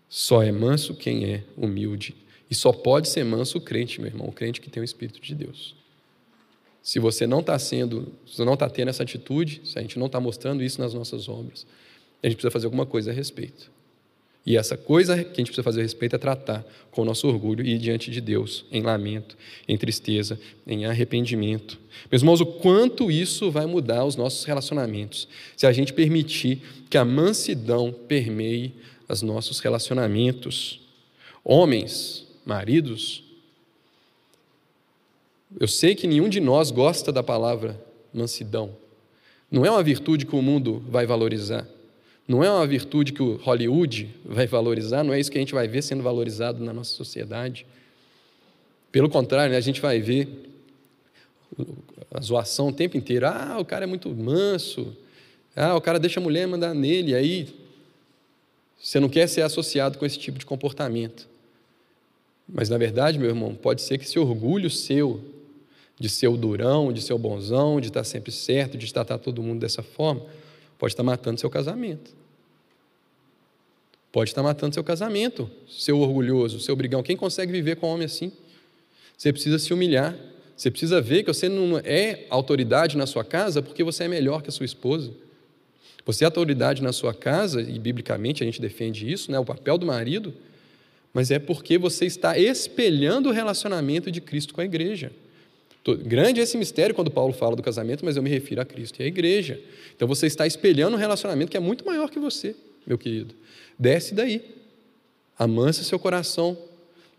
Só é manso quem é humilde. E só pode ser manso o crente, meu irmão, o crente que tem o Espírito de Deus. Se você não está sendo, se não está tendo essa atitude, se a gente não está mostrando isso nas nossas obras, a gente precisa fazer alguma coisa a respeito. E essa coisa que a gente precisa fazer a respeito é tratar com o nosso orgulho e ir diante de Deus em lamento, em tristeza, em arrependimento. Meus irmãos, o quanto isso vai mudar os nossos relacionamentos se a gente permitir que a mansidão permeie os nossos relacionamentos. Homens, maridos, eu sei que nenhum de nós gosta da palavra mansidão. Não é uma virtude que o mundo vai valorizar. Não é uma virtude que o Hollywood vai valorizar, não é isso que a gente vai ver sendo valorizado na nossa sociedade. Pelo contrário, né, a gente vai ver a zoação o tempo inteiro. Ah, o cara é muito manso. Ah, o cara deixa a mulher mandar nele. Aí você não quer ser associado com esse tipo de comportamento. Mas na verdade, meu irmão, pode ser que esse orgulho seu de ser o durão, de ser o bonzão, de estar sempre certo, de tratar todo mundo dessa forma, pode estar matando seu casamento. Pode estar matando seu casamento, seu orgulhoso, seu brigão. Quem consegue viver com um homem assim? Você precisa se humilhar, Você precisa ver que você não é autoridade na sua casa porque você é melhor que a sua esposa. Você é autoridade na sua casa, e biblicamente a gente defende isso, né, o papel do marido, mas é porque você está espelhando o relacionamento de Cristo com a igreja. Grande é esse mistério quando Paulo fala do casamento, mas eu me refiro a Cristo e à igreja. Então você está espelhando um relacionamento que é muito maior que você, meu querido. Desce daí. Amansa seu coração.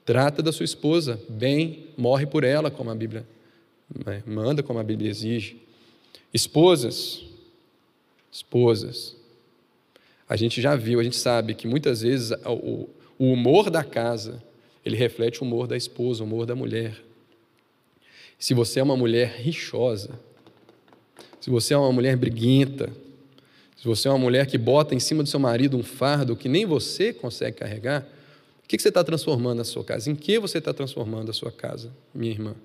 Trata da sua esposa bem, morre por ela, como a Bíblia né, manda, como a Bíblia exige. Esposas, esposas. A gente já viu, a gente sabe que muitas vezes o, o humor da casa, ele reflete o humor da esposa, o humor da mulher. Se você é uma mulher rixosa, se você é uma mulher briguenta, se você é uma mulher que bota em cima do seu marido um fardo que nem você consegue carregar, o que você está transformando na sua casa? Em que você está transformando a sua casa, minha irmã?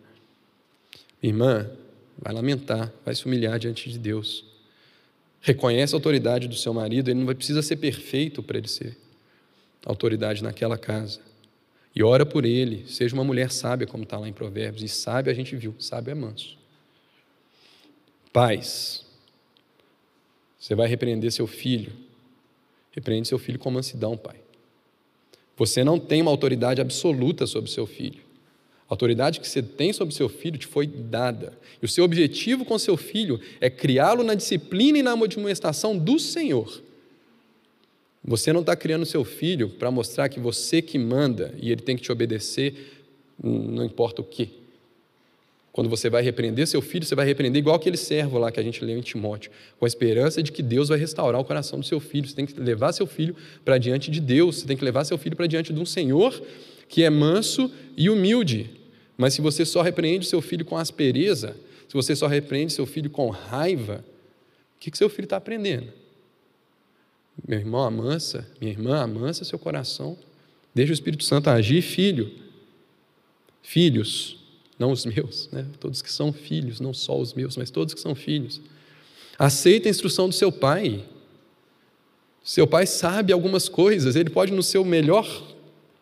Minha irmã, vai lamentar, vai se humilhar diante de Deus. Reconhece a autoridade do seu marido, ele não precisa ser perfeito para ele ser autoridade naquela casa. E ora por ele, seja uma mulher sábia, como está lá em Provérbios. E sábio a gente viu, sábio é manso. Pais, você vai repreender seu filho. Repreende seu filho com mansidão, pai. Você não tem uma autoridade absoluta sobre seu filho. A autoridade que você tem sobre seu filho te foi dada. E o seu objetivo com seu filho é criá-lo na disciplina e na admoestação do Senhor. Você não está criando seu filho para mostrar que você que manda e ele tem que te obedecer, não importa o quê. Quando você vai repreender seu filho, você vai repreender igual aquele servo lá que a gente leu em Timóteo, com a esperança de que Deus vai restaurar o coração do seu filho. Você tem que levar seu filho para diante de Deus, você tem que levar seu filho para diante de um Senhor que é manso e humilde. Mas se você só repreende seu filho com aspereza, se você só repreende seu filho com raiva, o que, que seu filho está aprendendo? Meu irmão, amansa, minha irmã, amansa seu coração. Deixa o Espírito Santo agir, filho. Filhos, não os meus, né? todos que são filhos, não só os meus, mas todos que são filhos. Aceita a instrução do seu pai. Seu pai sabe algumas coisas, ele pode não ser o melhor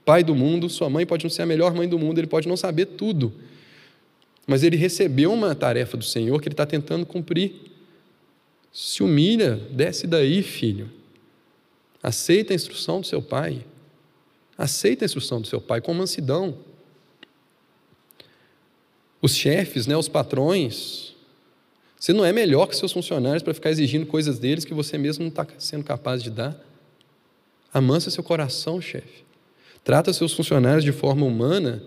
pai do mundo, sua mãe pode não ser a melhor mãe do mundo, ele pode não saber tudo. Mas ele recebeu uma tarefa do Senhor que ele está tentando cumprir. Se humilha, desce daí, filho. Aceita a instrução do seu pai. Aceita a instrução do seu pai com mansidão. Os chefes, né, os patrões, você não é melhor que seus funcionários para ficar exigindo coisas deles que você mesmo não está sendo capaz de dar. Amansa seu coração, chefe. Trata seus funcionários de forma humana,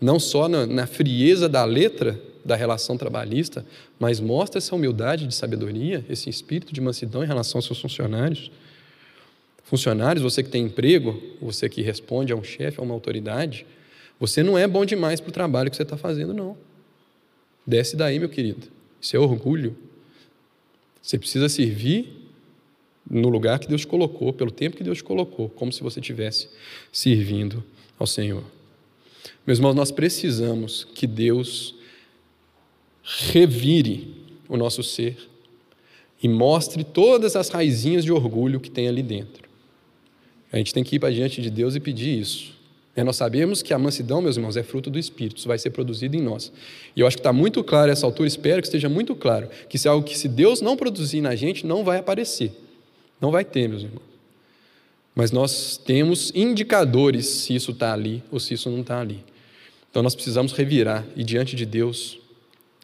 não só na, na frieza da letra da relação trabalhista, mas mostra essa humildade de sabedoria, esse espírito de mansidão em relação aos seus funcionários funcionários, você que tem emprego, você que responde a um chefe, a uma autoridade, você não é bom demais para o trabalho que você está fazendo, não. Desce daí, meu querido. Isso é orgulho. Você precisa servir no lugar que Deus colocou, pelo tempo que Deus colocou, como se você estivesse servindo ao Senhor. Meus irmãos, nós precisamos que Deus revire o nosso ser e mostre todas as raizinhas de orgulho que tem ali dentro. A gente tem que ir para diante de Deus e pedir isso. É, nós sabemos que a mansidão, meus irmãos, é fruto do Espírito, isso vai ser produzido em nós. E eu acho que está muito claro essa altura, espero que esteja muito claro, que isso é algo que se Deus não produzir na gente, não vai aparecer. Não vai ter, meus irmãos. Mas nós temos indicadores se isso está ali ou se isso não está ali. Então nós precisamos revirar e diante de Deus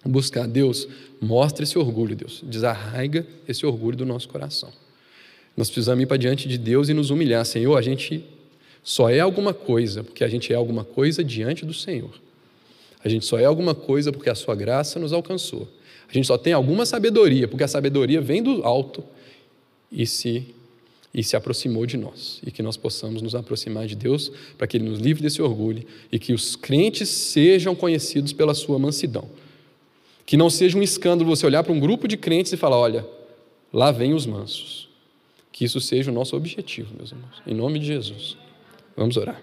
buscar. Deus, mostra esse orgulho, Deus. Desarraiga esse orgulho do nosso coração. Nós precisamos ir para diante de Deus e nos humilhar. Senhor, a gente só é alguma coisa porque a gente é alguma coisa diante do Senhor. A gente só é alguma coisa porque a Sua graça nos alcançou. A gente só tem alguma sabedoria porque a sabedoria vem do alto e se e se aproximou de nós, e que nós possamos nos aproximar de Deus para que Ele nos livre desse orgulho e que os crentes sejam conhecidos pela sua mansidão. Que não seja um escândalo você olhar para um grupo de crentes e falar: olha, lá vem os mansos. Que isso seja o nosso objetivo, meus irmãos. Em nome de Jesus. Vamos orar.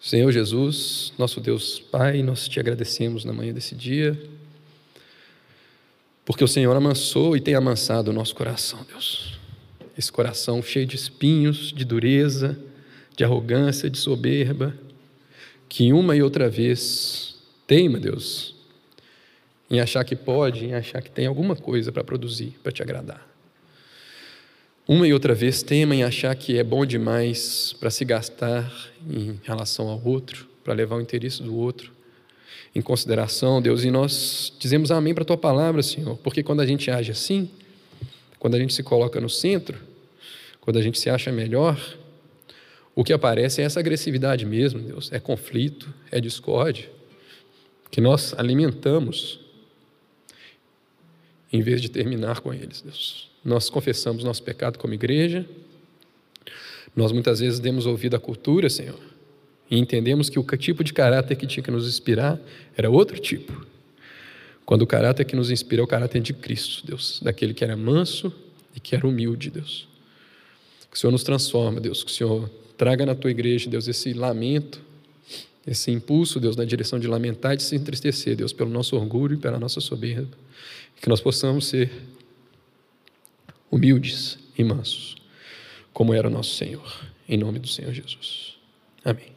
Senhor Jesus, nosso Deus Pai, nós te agradecemos na manhã desse dia, porque o Senhor amansou e tem amansado o nosso coração, Deus. Esse coração cheio de espinhos, de dureza, de arrogância, de soberba, que uma e outra vez teima, Deus, em achar que pode, em achar que tem alguma coisa para produzir, para te agradar. Uma e outra vez teima em achar que é bom demais para se gastar em relação ao outro, para levar o interesse do outro em consideração, Deus, e nós dizemos amém para a tua palavra, Senhor, porque quando a gente age assim, quando a gente se coloca no centro, quando a gente se acha melhor, o que aparece é essa agressividade mesmo, Deus, é conflito, é discórdia, que nós alimentamos em vez de terminar com eles, Deus. Nós confessamos nosso pecado como igreja, nós muitas vezes demos ouvido à cultura, Senhor, e entendemos que o tipo de caráter que tinha que nos inspirar era outro tipo. Quando o caráter que nos inspira é o caráter de Cristo, Deus, daquele que era manso e que era humilde, Deus. Que o Senhor nos transforma, Deus, que o Senhor traga na tua igreja, Deus, esse lamento, esse impulso, Deus, na direção de lamentar e de se entristecer, Deus, pelo nosso orgulho e pela nossa soberba. Que nós possamos ser humildes e mansos, como era o nosso Senhor. Em nome do Senhor Jesus. Amém.